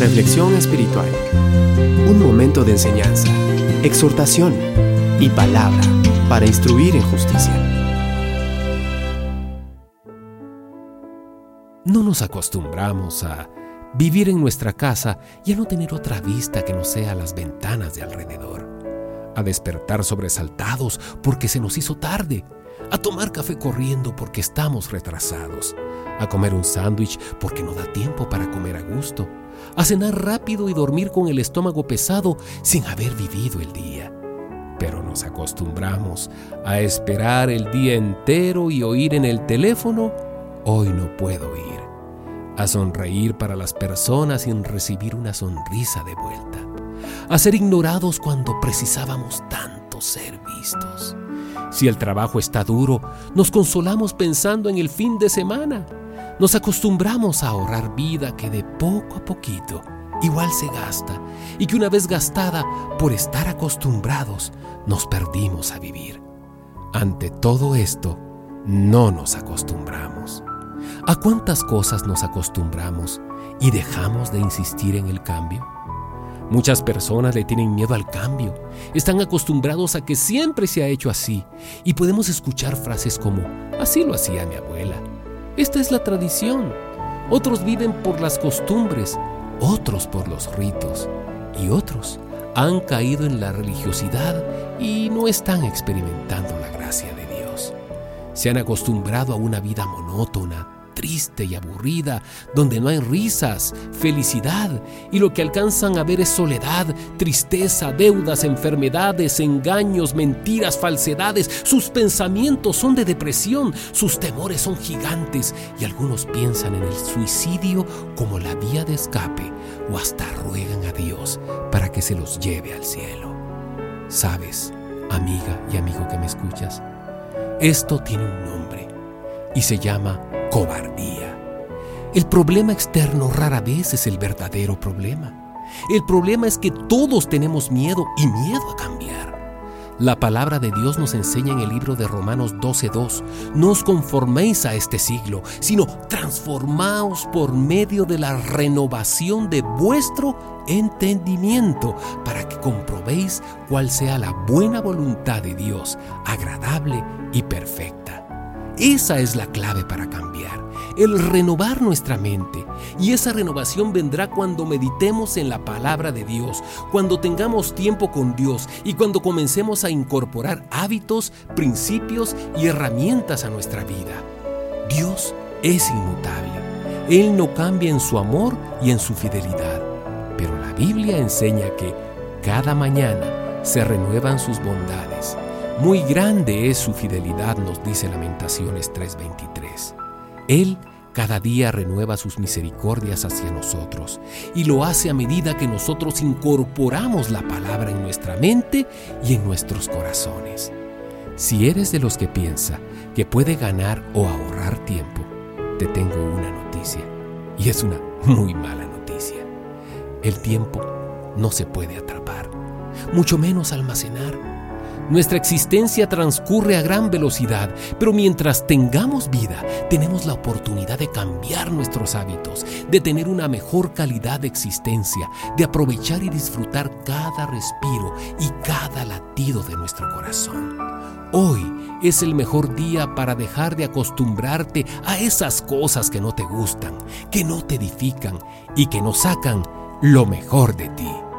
Reflexión espiritual. Un momento de enseñanza, exhortación y palabra para instruir en justicia. No nos acostumbramos a vivir en nuestra casa y a no tener otra vista que no sea las ventanas de alrededor. A despertar sobresaltados porque se nos hizo tarde. A tomar café corriendo porque estamos retrasados. A comer un sándwich porque no da tiempo para comer a gusto a cenar rápido y dormir con el estómago pesado sin haber vivido el día. Pero nos acostumbramos a esperar el día entero y oír en el teléfono, hoy no puedo ir. A sonreír para las personas sin recibir una sonrisa de vuelta. A ser ignorados cuando precisábamos tanto ser vistos. Si el trabajo está duro, nos consolamos pensando en el fin de semana nos acostumbramos a ahorrar vida que de poco a poquito igual se gasta y que una vez gastada por estar acostumbrados nos perdimos a vivir. Ante todo esto, no nos acostumbramos. ¿A cuántas cosas nos acostumbramos y dejamos de insistir en el cambio? Muchas personas le tienen miedo al cambio, están acostumbrados a que siempre se ha hecho así y podemos escuchar frases como, así lo hacía mi abuela, esta es la tradición. Otros viven por las costumbres, otros por los ritos y otros han caído en la religiosidad y no están experimentando la gracia de Dios. Se han acostumbrado a una vida monótona, triste y aburrida, donde no hay risas, felicidad, y lo que alcanzan a ver es soledad, tristeza, deudas, enfermedades, engaños, mentiras, falsedades. Sus pensamientos son de depresión, sus temores son gigantes, y algunos piensan en el suicidio como la vía de escape, o hasta ruegan a Dios para que se los lleve al cielo. ¿Sabes, amiga y amigo que me escuchas? Esto tiene un nombre y se llama cobardía. El problema externo rara vez es el verdadero problema. El problema es que todos tenemos miedo y miedo a cambiar. La palabra de Dios nos enseña en el libro de Romanos 12:2, no os conforméis a este siglo, sino transformaos por medio de la renovación de vuestro entendimiento, para que comprobéis cuál sea la buena voluntad de Dios, agradable y perfecta. Esa es la clave para cambiar, el renovar nuestra mente. Y esa renovación vendrá cuando meditemos en la palabra de Dios, cuando tengamos tiempo con Dios y cuando comencemos a incorporar hábitos, principios y herramientas a nuestra vida. Dios es inmutable. Él no cambia en su amor y en su fidelidad. Pero la Biblia enseña que cada mañana se renuevan sus bondades. Muy grande es su fidelidad, nos dice Lamentaciones 3:23. Él cada día renueva sus misericordias hacia nosotros y lo hace a medida que nosotros incorporamos la palabra en nuestra mente y en nuestros corazones. Si eres de los que piensa que puede ganar o ahorrar tiempo, te tengo una noticia y es una muy mala noticia. El tiempo no se puede atrapar, mucho menos almacenar nuestra existencia transcurre a gran velocidad, pero mientras tengamos vida, tenemos la oportunidad de cambiar nuestros hábitos, de tener una mejor calidad de existencia, de aprovechar y disfrutar cada respiro y cada latido de nuestro corazón. Hoy es el mejor día para dejar de acostumbrarte a esas cosas que no te gustan, que no te edifican y que no sacan lo mejor de ti.